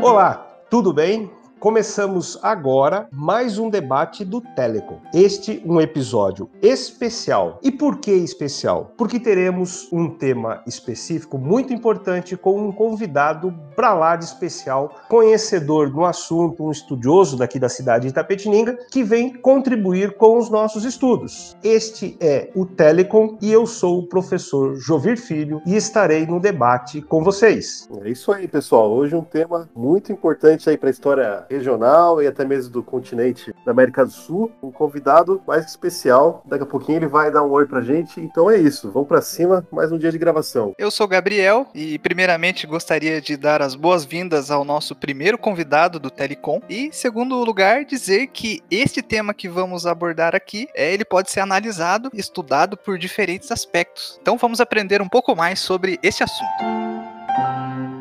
Olá, tudo bem? Começamos agora mais um debate do Telecom. Este um episódio especial. E por que especial? Porque teremos um tema específico muito importante com um convidado para lá de especial, conhecedor do assunto, um estudioso daqui da cidade de Itapetininga, que vem contribuir com os nossos estudos. Este é o Telecom e eu sou o professor Jovir Filho e estarei no debate com vocês. É isso aí, pessoal. Hoje um tema muito importante aí para a história regional e até mesmo do continente da América do Sul. Um convidado mais especial. Daqui a pouquinho ele vai dar um oi pra gente. Então é isso, vamos para cima, mais um dia de gravação. Eu sou Gabriel e primeiramente gostaria de dar as boas-vindas ao nosso primeiro convidado do Telecom e segundo lugar dizer que este tema que vamos abordar aqui, é, ele pode ser analisado e estudado por diferentes aspectos. Então vamos aprender um pouco mais sobre esse assunto.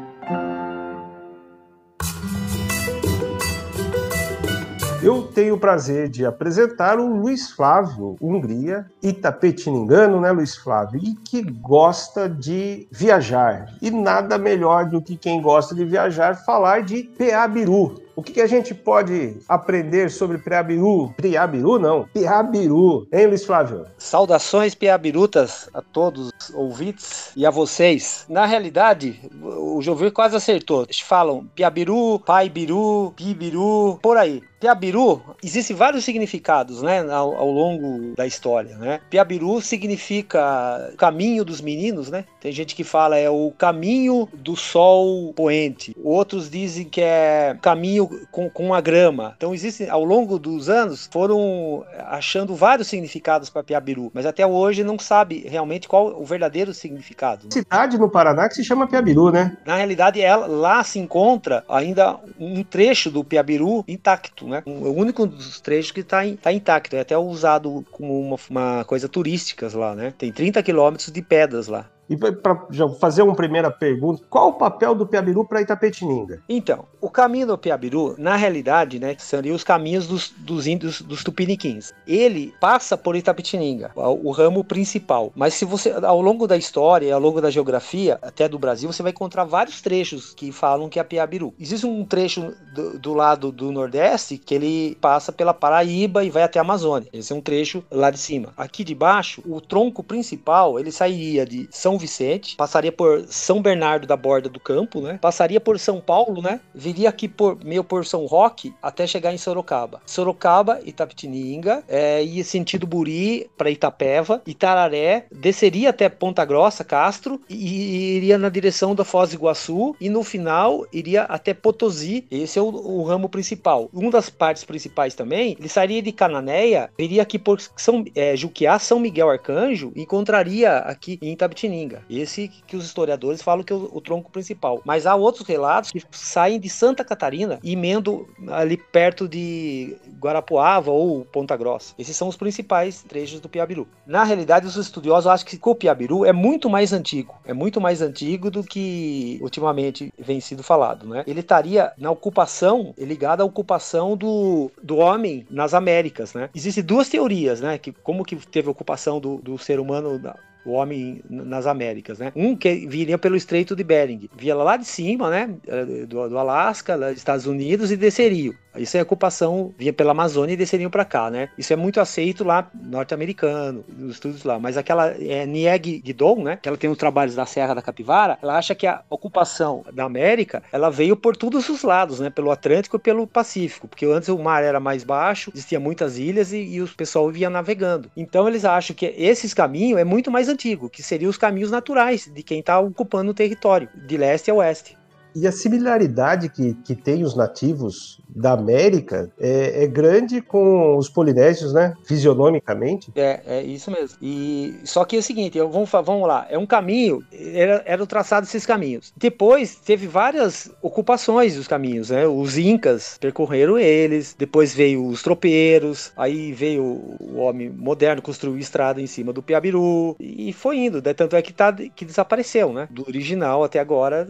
Eu tenho o prazer de apresentar o Luiz Flávio Hungria, itapetiningano, né, Luiz Flávio? E que gosta de viajar. E nada melhor do que quem gosta de viajar falar de Peabiru. O que, que a gente pode aprender sobre Preabiru? Priabiru não, Piabiru, hein, Luiz Flávio? Saudações piabirutas a todos os ouvintes e a vocês. Na realidade, o Jovir quase acertou. Eles falam Piabiru, Paibiru, Pibiru, por aí. Piabiru, existem vários significados, né, ao, ao, longo da história, né? Piabiru significa caminho dos meninos, né? Tem gente que fala é o caminho do sol poente. Outros dizem que é caminho com, com a grama. Então existem, ao longo dos anos, foram achando vários significados para Piabiru, mas até hoje não sabe realmente qual o verdadeiro significado. Né? Cidade no Paraná que se chama Piabiru, né? Na realidade, ela, lá se encontra ainda um trecho do Piabiru intacto, né? O único dos trechos que está tá intacto, é até usado como uma, uma coisa turística lá, né? Tem 30 quilômetros de pedras lá. E para fazer uma primeira pergunta, qual o papel do Piabiru para Itapetininga? Então, o caminho do Piabiru, na realidade, né, seriam os caminhos dos, dos índios dos tupiniquins. Ele passa por Itapetininga, o, o ramo principal. Mas se você, ao longo da história, ao longo da geografia, até do Brasil, você vai encontrar vários trechos que falam que é Piabiru. Existe um trecho do, do lado do Nordeste que ele passa pela Paraíba e vai até a Amazônia. Esse é um trecho lá de cima. Aqui de baixo, o tronco principal, ele sairia de São Vicente, passaria por São Bernardo da Borda do Campo, né? Passaria por São Paulo, né? Viria aqui por meio por São Roque até chegar em Sorocaba. Sorocaba, Itapetininga, é, ia sentido Buri para Itapeva, Itararé, desceria até Ponta Grossa, Castro e, e iria na direção da Foz do Iguaçu e no final iria até Potosí. Esse é o, o ramo principal. Uma das partes principais também, ele sairia de Cananéia, viria aqui por São é, Juquiá, São Miguel Arcanjo, e encontraria aqui em Itapetininga. Esse que os historiadores falam que é o, o tronco principal. Mas há outros relatos que saem de Santa Catarina e emendam ali perto de Guarapuava ou Ponta Grossa. Esses são os principais trechos do Piabiru. Na realidade, os estudiosos acham que o Piabiru é muito mais antigo. É muito mais antigo do que ultimamente vem sido falado, né? Ele estaria na ocupação, ligado à ocupação do, do homem nas Américas, né? Existem duas teorias, né? Que como que teve a ocupação do, do ser humano o homem nas Américas, né? Um que viria pelo Estreito de Bering, via lá de cima, né? Eh, do, do Alasca, dos Estados Unidos e desceria. Isso é ocupação, vinha pela Amazônia e desceriam para cá, né? Isso é muito aceito lá, norte-americano, nos estudos lá. Mas aquela é, Nieg Guidon, né? Que ela tem os trabalhos da Serra da Capivara, ela acha que a ocupação da América, ela veio por todos os lados, né? Pelo Atlântico e pelo Pacífico, porque antes o mar era mais baixo, existia muitas ilhas e, e o pessoal via navegando. Então eles acham que esses caminhos é muito mais antigo, que seriam os caminhos naturais de quem está ocupando o território, de leste a oeste. E a similaridade que, que tem os nativos da América é, é, grande com os polinésios, né? Fisionomicamente. É, é isso mesmo. E só que é o seguinte, eu, vamos, vamos lá, é um caminho, era, era o traçado desses caminhos. Depois teve várias ocupações dos caminhos, né? Os incas percorreram eles, depois veio os tropeiros, aí veio o homem moderno construiu estrada em cima do Piabiru e foi indo, né? tanto é que tá que desapareceu, né? Do original até agora.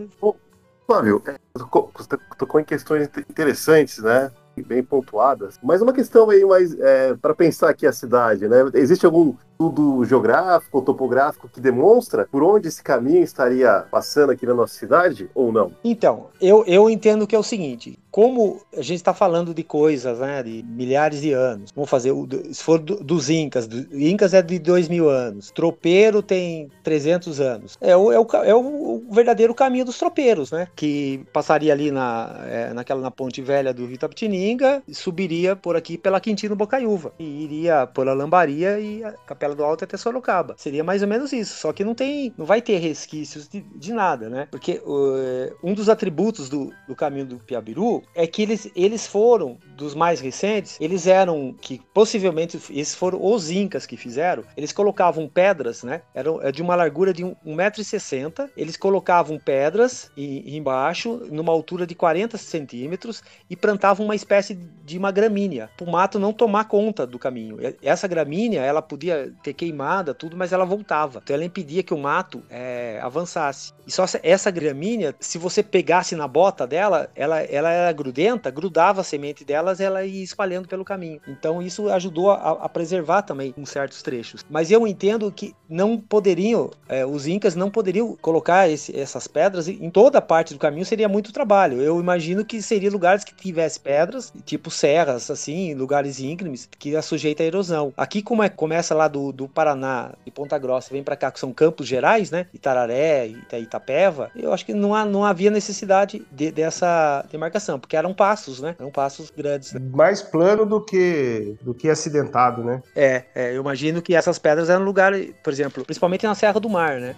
Flávio, é, você tocou em questões interessantes, né? Bem pontuadas. Mas uma questão aí mais é, para pensar aqui a cidade, né? Existe algum estudo geográfico ou topográfico que demonstra por onde esse caminho estaria passando aqui na nossa cidade ou não? Então, eu, eu entendo que é o seguinte: como a gente está falando de coisas, né, de milhares de anos, vamos fazer, se for do, dos Incas, do, Incas é de dois mil anos, tropeiro tem 300 anos, é o, é o, é o verdadeiro caminho dos tropeiros, né, que passaria ali na, é, naquela, na ponte velha do Rio Tapetininga, subiria por aqui pela Quintino Bocaiúva, e iria pela Lambaria e a Capela do Alto até Sorocaba, seria mais ou menos isso, só que não tem, não vai ter resquícios de, de nada, né, porque uh, um dos atributos do, do caminho do Piabiru é que eles, eles foram, dos mais recentes, eles eram, que possivelmente, esses foram os incas que fizeram, eles colocavam pedras, né? Eram é de uma largura de 1,60m, eles colocavam pedras embaixo, numa altura de 40 centímetros, e plantavam uma espécie de uma gramínea, para o mato não tomar conta do caminho. Essa gramínea, ela podia ter queimada, tudo, mas ela voltava. Então ela impedia que o mato é, avançasse. E só essa gramínea, se você pegasse na bota dela, ela, ela era grudenta, grudava a semente delas, ela ia espalhando pelo caminho. Então isso ajudou a, a preservar também em certos trechos. Mas eu entendo que não poderiam, é, os incas não poderiam colocar esse, essas pedras em toda a parte do caminho, seria muito trabalho. Eu imagino que seria lugares que tivesse pedras, tipo serras, assim, lugares íngremes, que é sujeita à erosão. Aqui como é, começa lá do, do Paraná, de Ponta Grossa, vem para cá, que são campos gerais, né? Itararé, Itapeva, eu acho que não, há, não havia necessidade de, dessa demarcação, porque eram passos, né? Eram passos grandes. Né? Mais plano do que do que acidentado, né? É, é, eu imagino que essas pedras eram lugar, por exemplo, principalmente na Serra do Mar, né?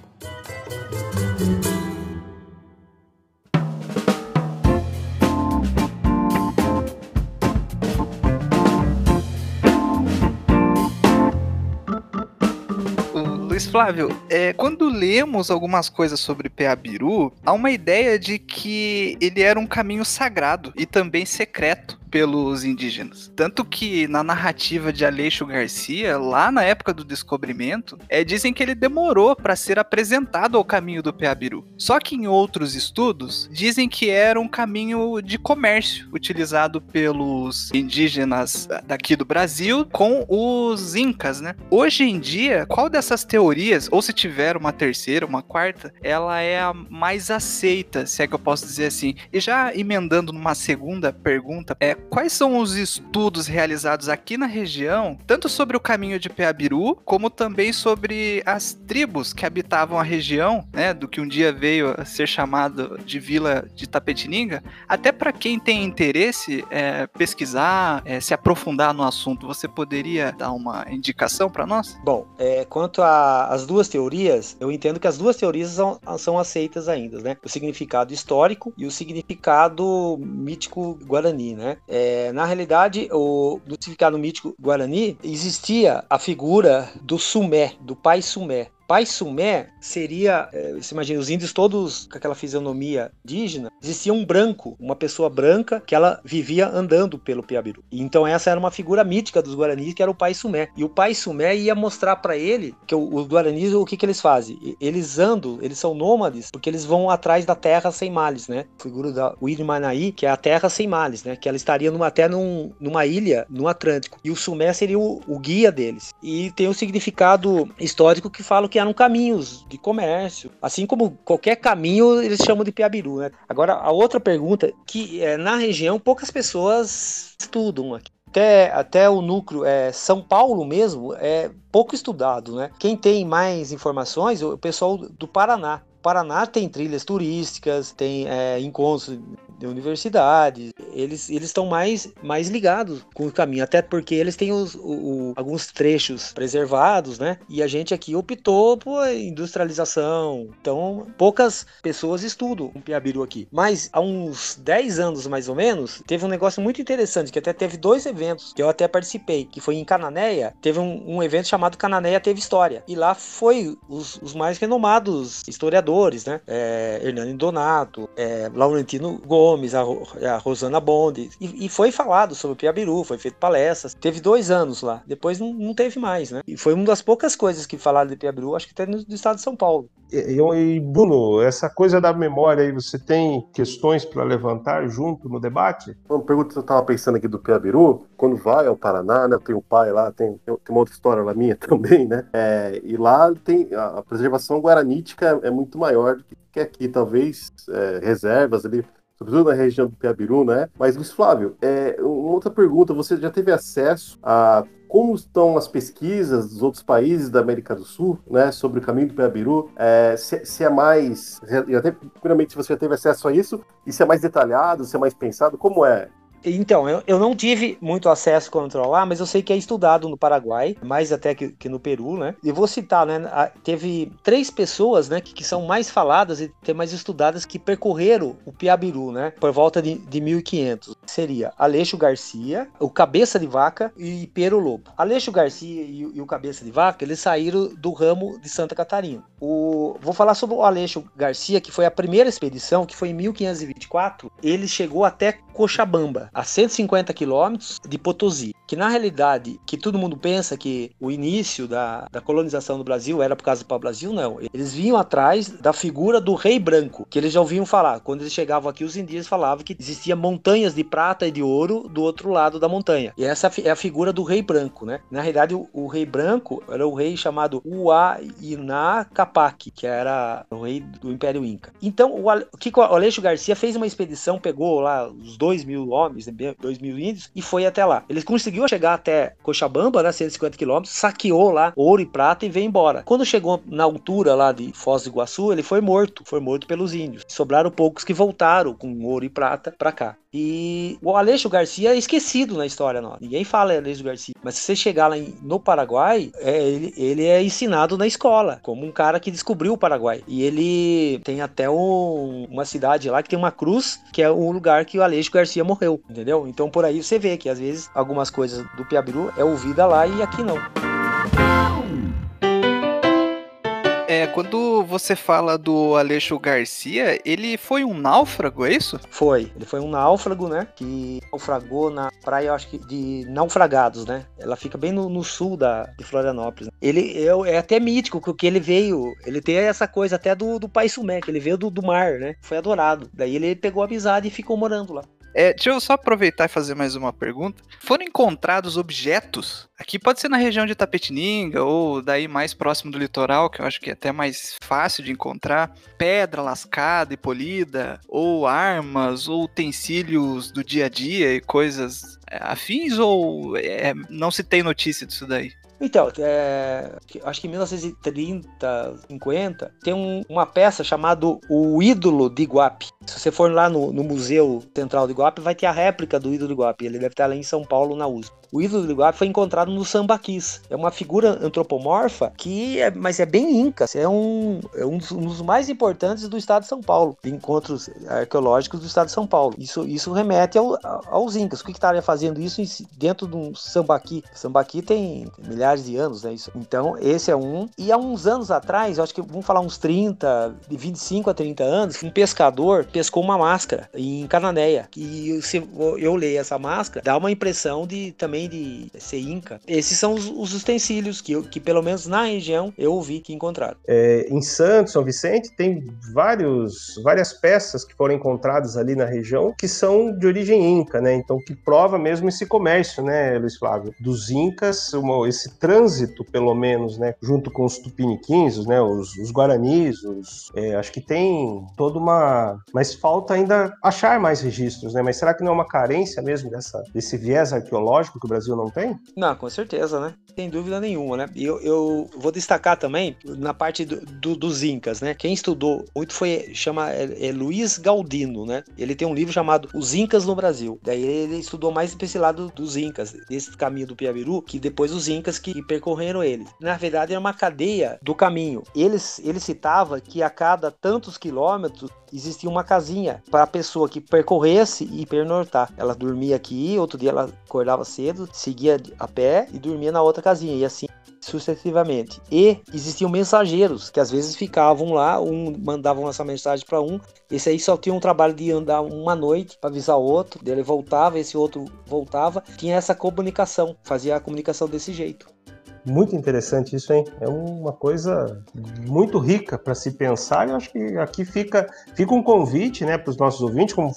Flávio, é, quando lemos algumas coisas sobre Peabiru, há uma ideia de que ele era um caminho sagrado e também secreto pelos indígenas. Tanto que na narrativa de Aleixo Garcia, lá na época do descobrimento, é, dizem que ele demorou para ser apresentado ao caminho do Peabiru. Só que em outros estudos, dizem que era um caminho de comércio utilizado pelos indígenas daqui do Brasil com os incas, né? Hoje em dia, qual dessas teorias, ou se tiver uma terceira, uma quarta, ela é a mais aceita, se é que eu posso dizer assim. E já emendando numa segunda pergunta, é quais são os estudos realizados aqui na região, tanto sobre o caminho de Peabiru, como também sobre as tribos que habitavam a região, né, do que um dia veio a ser chamado de Vila de Tapetininga, até para quem tem interesse é, pesquisar, é, se aprofundar no assunto, você poderia dar uma indicação para nós? Bom, é, quanto às duas teorias, eu entendo que as duas teorias são, são aceitas ainda, né? O significado histórico e o significado mítico guarani, né? É, na realidade, o, no significado mítico guarani, existia a figura do Sumé, do pai Sumé. Pai Sumé seria, é, você imagina, os índios todos com aquela fisionomia indígena, existia um branco, uma pessoa branca que ela vivia andando pelo Piabiru. Então essa era uma figura mítica dos Guaranis, que era o Pai Sumé. E o Pai Sumé ia mostrar para ele que os Guaranis, o que que eles fazem? Eles andam, eles são nômades, porque eles vão atrás da terra sem males, né? Figura da Uirmanaí, que é a terra sem males, né? Que ela estaria numa, até num, numa ilha no Atlântico. E o Sumé seria o, o guia deles. E tem um significado histórico que fala que eram caminhos de comércio. Assim como qualquer caminho, eles chamam de Piabiru, né? Agora, a outra pergunta, que é, na região poucas pessoas estudam aqui. Até, até o núcleo é, São Paulo mesmo é pouco estudado, né? Quem tem mais informações é o pessoal do Paraná. O Paraná tem trilhas turísticas, tem é, encontros de universidades, eles eles estão mais, mais ligados com o caminho, até porque eles têm os, o, o, alguns trechos preservados, né? E a gente aqui optou por industrialização, então poucas pessoas estudam o Piabiru aqui. Mas há uns 10 anos mais ou menos, teve um negócio muito interessante, que até teve dois eventos que eu até participei, que foi em Cananéia, teve um, um evento chamado Cananéia Teve História, e lá foi os, os mais renomados historiadores, né? É, Hernani Donato, é, Laurentino Gomes, a, a Rosana bonde. E, e, foi falado sobre o Piabiru, foi feito palestras. Teve dois anos lá. Depois não, não teve mais, né? E foi uma das poucas coisas que falaram de Piabiru, acho que até no, no estado de São Paulo. E, e, Bruno, essa coisa da memória aí, você tem questões para levantar junto no debate? Uma pergunta que eu estava pensando aqui do Piabiru, quando vai ao Paraná, né? Tem o pai lá, tem, tem uma outra história lá minha também, né? É, e lá tem a, a preservação guaranítica é muito maior do que aqui, talvez é, reservas ali sobretudo na região do Piabiru, né? Mas, Luiz Flávio, é, outra pergunta: você já teve acesso a como estão as pesquisas dos outros países da América do Sul, né, sobre o caminho do Piabiru? É, se, se, é mais, primeiramente, se você já teve acesso a isso, e se é mais detalhado, se é mais pensado, como é? Então, eu, eu não tive muito acesso a controlar, mas eu sei que é estudado no Paraguai, mais até que, que no Peru, né? E vou citar, né? Teve três pessoas, né, que, que, são mais faladas e tem mais estudadas que percorreram o Piabiru, né? Por volta de, de 1500. Seria Aleixo Garcia, o Cabeça de Vaca e Pero Lobo. Aleixo Garcia e, e, o Cabeça de Vaca, eles saíram do ramo de Santa Catarina. O, vou falar sobre o Aleixo Garcia, que foi a primeira expedição, que foi em 1524. Ele chegou até Cochabamba, a 150 quilômetros de Potosí. Que na realidade, que todo mundo pensa que o início da, da colonização do Brasil era por causa do pau-brasil, não. Eles vinham atrás da figura do rei branco, que eles já ouviam falar. Quando eles chegavam aqui, os indígenas falavam que existia montanhas de prata e de ouro do outro lado da montanha. E essa é a figura do rei branco, né? Na realidade, o, o rei branco era o rei chamado Huayna Capac, que era o rei do Império Inca. Então, o, o Kiko Aleixo Garcia fez uma expedição, pegou lá os dois 2 mil homens, 2 mil índios, e foi até lá. Ele conseguiu chegar até Cochabamba, né, 150 quilômetros, saqueou lá ouro e prata e veio embora. Quando chegou na altura lá de Foz do Iguaçu, ele foi morto, foi morto pelos índios. Sobraram poucos que voltaram com ouro e prata para cá. E o Aleixo Garcia é esquecido na história nossa. Ninguém fala Aleixo Garcia. Mas se você chegar lá no Paraguai, é, ele, ele, é ensinado na escola, como um cara que descobriu o Paraguai. E ele tem até um, uma cidade lá que tem uma cruz, que é o lugar que o Aleixo Garcia morreu, entendeu? Então por aí você vê que às vezes algumas coisas do Piabiru é ouvida lá e aqui não. É, quando você fala do Aleixo Garcia, ele foi um náufrago, é isso? Foi. Ele foi um náufrago, né? Que naufragou na praia, acho que de Naufragados, né? Ela fica bem no, no sul da, de Florianópolis. Ele é, é, até mítico, porque ele veio. Ele tem essa coisa até do, do Pai Sumé, que ele veio do, do mar, né? Foi adorado. Daí ele pegou amizade e ficou morando lá. É, deixa eu só aproveitar e fazer mais uma pergunta. Foram encontrados objetos? Aqui pode ser na região de Tapetininga ou daí mais próximo do litoral, que eu acho que é até mais fácil de encontrar. Pedra lascada e polida, ou armas, ou utensílios do dia a dia e coisas é, afins, ou é, não se tem notícia disso daí? Então, é, acho que em 1930, 50, tem um, uma peça chamada O Ídolo de Iguape. Se você for lá no, no Museu Central de Iguape, vai ter a réplica do ídolo de Iguape. Ele deve estar lá em São Paulo, na USP. O ídolo do Iguape foi encontrado no sambaquis. É uma figura antropomorfa que é, mas é bem inca. É um, é um dos, um dos mais importantes do estado de São Paulo, encontros arqueológicos do estado de São Paulo. Isso, isso remete ao, aos incas. O que estaria fazendo isso dentro de um sambaqui? Sambaqui tem milhares de anos, né? Isso. Então, esse é um. E há uns anos atrás, eu acho que vamos falar uns 30, de 25 a 30 anos, um pescador pescou uma máscara em Cananéia. E se eu leio essa máscara, dá uma impressão de também de ser inca. Esses são os, os utensílios que, eu, que, pelo menos na região, eu ouvi que encontraram. É, em Santos, São Vicente, tem vários, várias peças que foram encontradas ali na região que são de origem inca, né? Então, que prova mesmo esse comércio, né, Luiz Flávio? Dos incas, uma, esse trânsito, pelo menos, né, junto com os tupiniquins, né, os, os guaranis, os, é, acho que tem toda uma... Mas falta ainda achar mais registros, né? Mas será que não é uma carência mesmo dessa, desse viés arqueológico que o Brasil não tem? Não, com certeza, né? Sem dúvida nenhuma, né? E eu, eu vou destacar também na parte do, do, dos Incas, né? Quem estudou muito foi, chama é, é Luiz Galdino, né? Ele tem um livro chamado Os Incas no Brasil. Daí ele estudou mais esse lado dos Incas, desse caminho do Piabiru, que depois os Incas que percorreram ele. Na verdade, era uma cadeia do caminho. Eles, ele citava que a cada tantos quilômetros existia uma casinha para a pessoa que percorresse e pernortar. Ela dormia aqui, outro dia ela acordava cedo, seguia a pé e dormia na outra casinha. E assim sucessivamente. E existiam mensageiros que às vezes ficavam lá, um mandavam essa mensagem para um, esse aí só tinha um trabalho de andar uma noite para avisar outro, dele voltava, esse outro voltava, tinha essa comunicação, fazia a comunicação desse jeito. Muito interessante isso, hein? É uma coisa muito rica para se pensar. Eu acho que aqui fica, fica um convite né, para os nossos ouvintes, como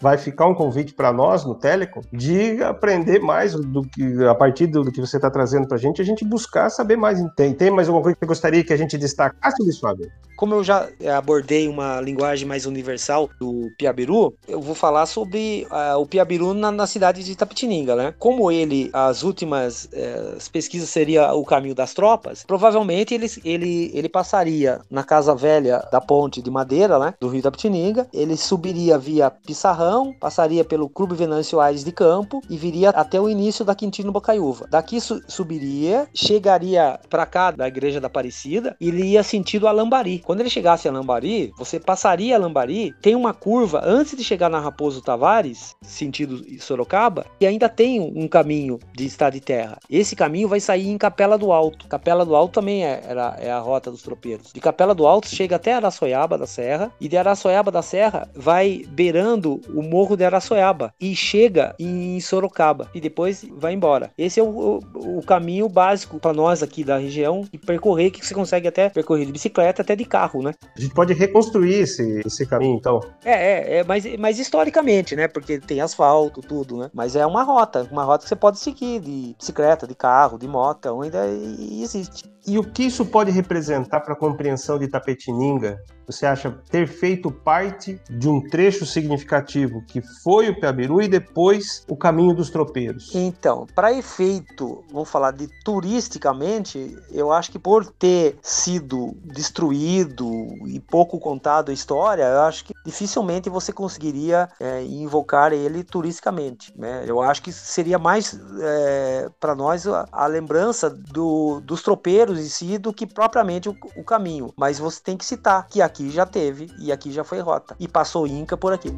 vai ficar um convite para nós no Telecom, de aprender mais do que, a partir do, que você está trazendo para a gente, a gente buscar saber mais. Tem, tem mais alguma coisa que você gostaria que a gente destacasse, Luiz Fábio? Como eu já abordei uma linguagem mais universal do Piabiru, eu vou falar sobre uh, o Piabiru na, na, cidade de Tapetininga, né? Como ele, as últimas uh, pesquisas o caminho das tropas, provavelmente ele, ele, ele passaria na casa velha da ponte de madeira, né, do Rio da Pitininga, ele subiria via Pissarrão, passaria pelo Clube Venâncio Aires de Campo e viria até o início da Quintino Bocaiúva. Daqui su subiria, chegaria para cá da Igreja da Aparecida e ele ia sentido a Lambari. Quando ele chegasse a Lambari, você passaria a Lambari, tem uma curva antes de chegar na Raposo Tavares, sentido Sorocaba, e ainda tem um caminho de estrada de terra. Esse caminho vai sair em Capela Capela do Alto. Capela do Alto também é, era, é a rota dos tropeiros. De Capela do Alto chega até Araçoiaba da Serra e de Araçoiaba da Serra vai beirando o morro de Araçoiaba e chega em Sorocaba e depois vai embora. Esse é o, o, o caminho básico para nós aqui da região e percorrer que você consegue até percorrer de bicicleta até de carro, né? A gente pode reconstruir esse, esse caminho então. É, é, é mas, mas historicamente, né? Porque tem asfalto, tudo, né? Mas é uma rota, uma rota que você pode seguir de bicicleta, de carro, de moto, ainda existe. E o que isso pode representar para a compreensão de Tapetininga? Você acha ter feito parte de um trecho significativo que foi o Piabiru e depois o caminho dos tropeiros? Então, para efeito, vamos falar de turisticamente, eu acho que por ter sido destruído e pouco contado a história, eu acho que dificilmente você conseguiria é, invocar ele turisticamente. Né? Eu acho que seria mais é, para nós a, a lembrança do, dos tropeiros em si do que propriamente o, o caminho. Mas você tem que citar que aqui já teve e aqui já foi rota. E passou Inca por aqui.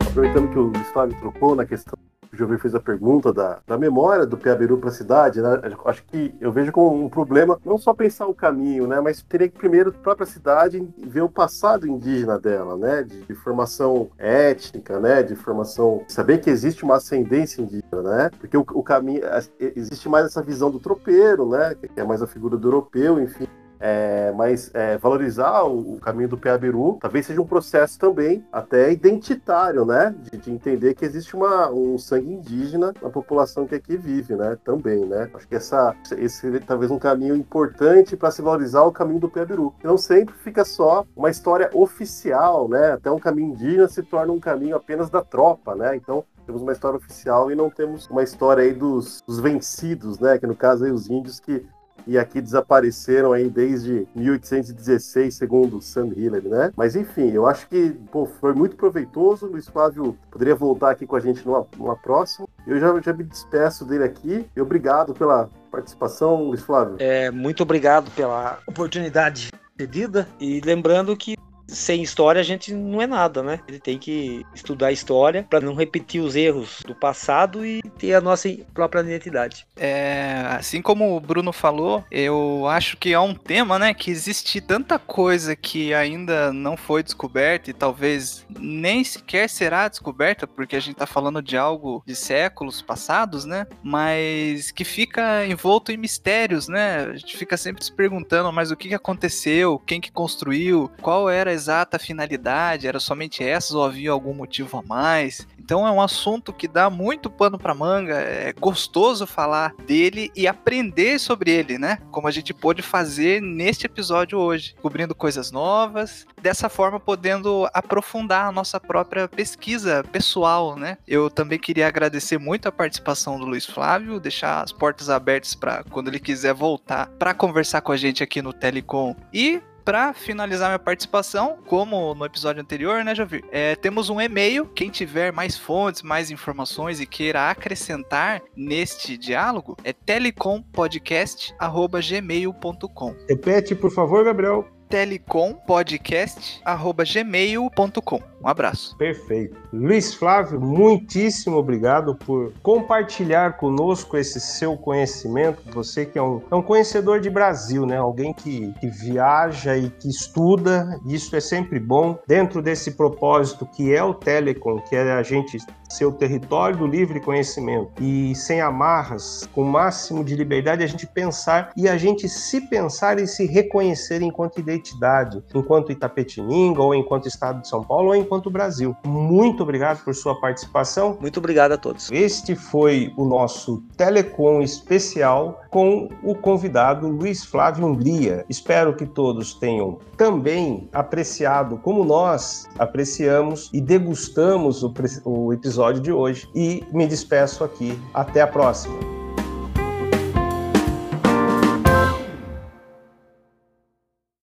Aproveitando que o Gustavo trocou na questão Jovem fez a pergunta da, da memória do Piabiru para a cidade, né? Acho que eu vejo como um problema não só pensar o caminho, né? Mas teria que primeiro a própria cidade ver o passado indígena dela, né? De, de, formação étnica, né? De formação saber que existe uma ascendência indígena, né? Porque o, o caminho existe mais essa visão do tropeiro, né? Que é mais a figura do europeu, enfim. É, mas é, valorizar o, o, caminho do Piabiru talvez seja um processo também até identitário, né? De, de, entender que existe uma, um sangue indígena na população que aqui vive, né? Também, né? Acho que essa, esse seria talvez um caminho importante para se valorizar o caminho do Piabiru. Não sempre fica só uma história oficial, né? Até um caminho indígena se torna um caminho apenas da tropa, né? Então temos uma história oficial e não temos uma história aí dos, dos vencidos, né? Que no caso aí os índios que e aqui desapareceram aí desde 1816, segundo Sam Hillary, né? Mas enfim, eu acho que pô, foi muito proveitoso. O Luiz Flávio poderia voltar aqui com a gente numa, numa próxima. Eu já, já me despeço dele aqui e obrigado pela participação, Luiz Flávio. É, muito obrigado pela oportunidade cedida e lembrando que sem história a gente não é nada, né? Ele tem que estudar a história para não repetir os erros do passado e ter a nossa própria identidade. É, assim como o Bruno falou, eu acho que é um tema, né, que existe tanta coisa que ainda não foi descoberta e talvez nem sequer será descoberta, porque a gente tá falando de algo de séculos passados, né? Mas que fica envolto em mistérios, né? A gente fica sempre se perguntando, mas o que aconteceu? Quem que construiu? Qual era exata finalidade, era somente essas ou havia algum motivo a mais. Então é um assunto que dá muito pano para manga, é gostoso falar dele e aprender sobre ele, né? Como a gente pôde fazer neste episódio hoje, cobrindo coisas novas, dessa forma podendo aprofundar a nossa própria pesquisa pessoal, né? Eu também queria agradecer muito a participação do Luiz Flávio, deixar as portas abertas para quando ele quiser voltar para conversar com a gente aqui no Telecom e para finalizar minha participação, como no episódio anterior, né, Javi? É, temos um e-mail. Quem tiver mais fontes, mais informações e queira acrescentar neste diálogo é telecompodcast.gmail.com. Repete, por favor, Gabriel telecompodcast.gmail.com. Um abraço. Perfeito. Luiz Flávio, muitíssimo obrigado por compartilhar conosco esse seu conhecimento. Você que é um, é um conhecedor de Brasil, né? Alguém que, que viaja e que estuda. Isso é sempre bom. Dentro desse propósito que é o Telecom, que é a gente ser o território do livre conhecimento e sem amarras, com o máximo de liberdade, a gente pensar e a gente se pensar e se reconhecer enquanto identidade, enquanto Itapetininga, ou enquanto Estado de São Paulo, ou enquanto Brasil. Muito obrigado por sua participação. Muito obrigado a todos. Este foi o nosso Telecom especial com o convidado Luiz Flávio Hungria. Espero que todos tenham também apreciado, como nós apreciamos e degustamos o, o episódio de hoje. E me despeço aqui. Até a próxima.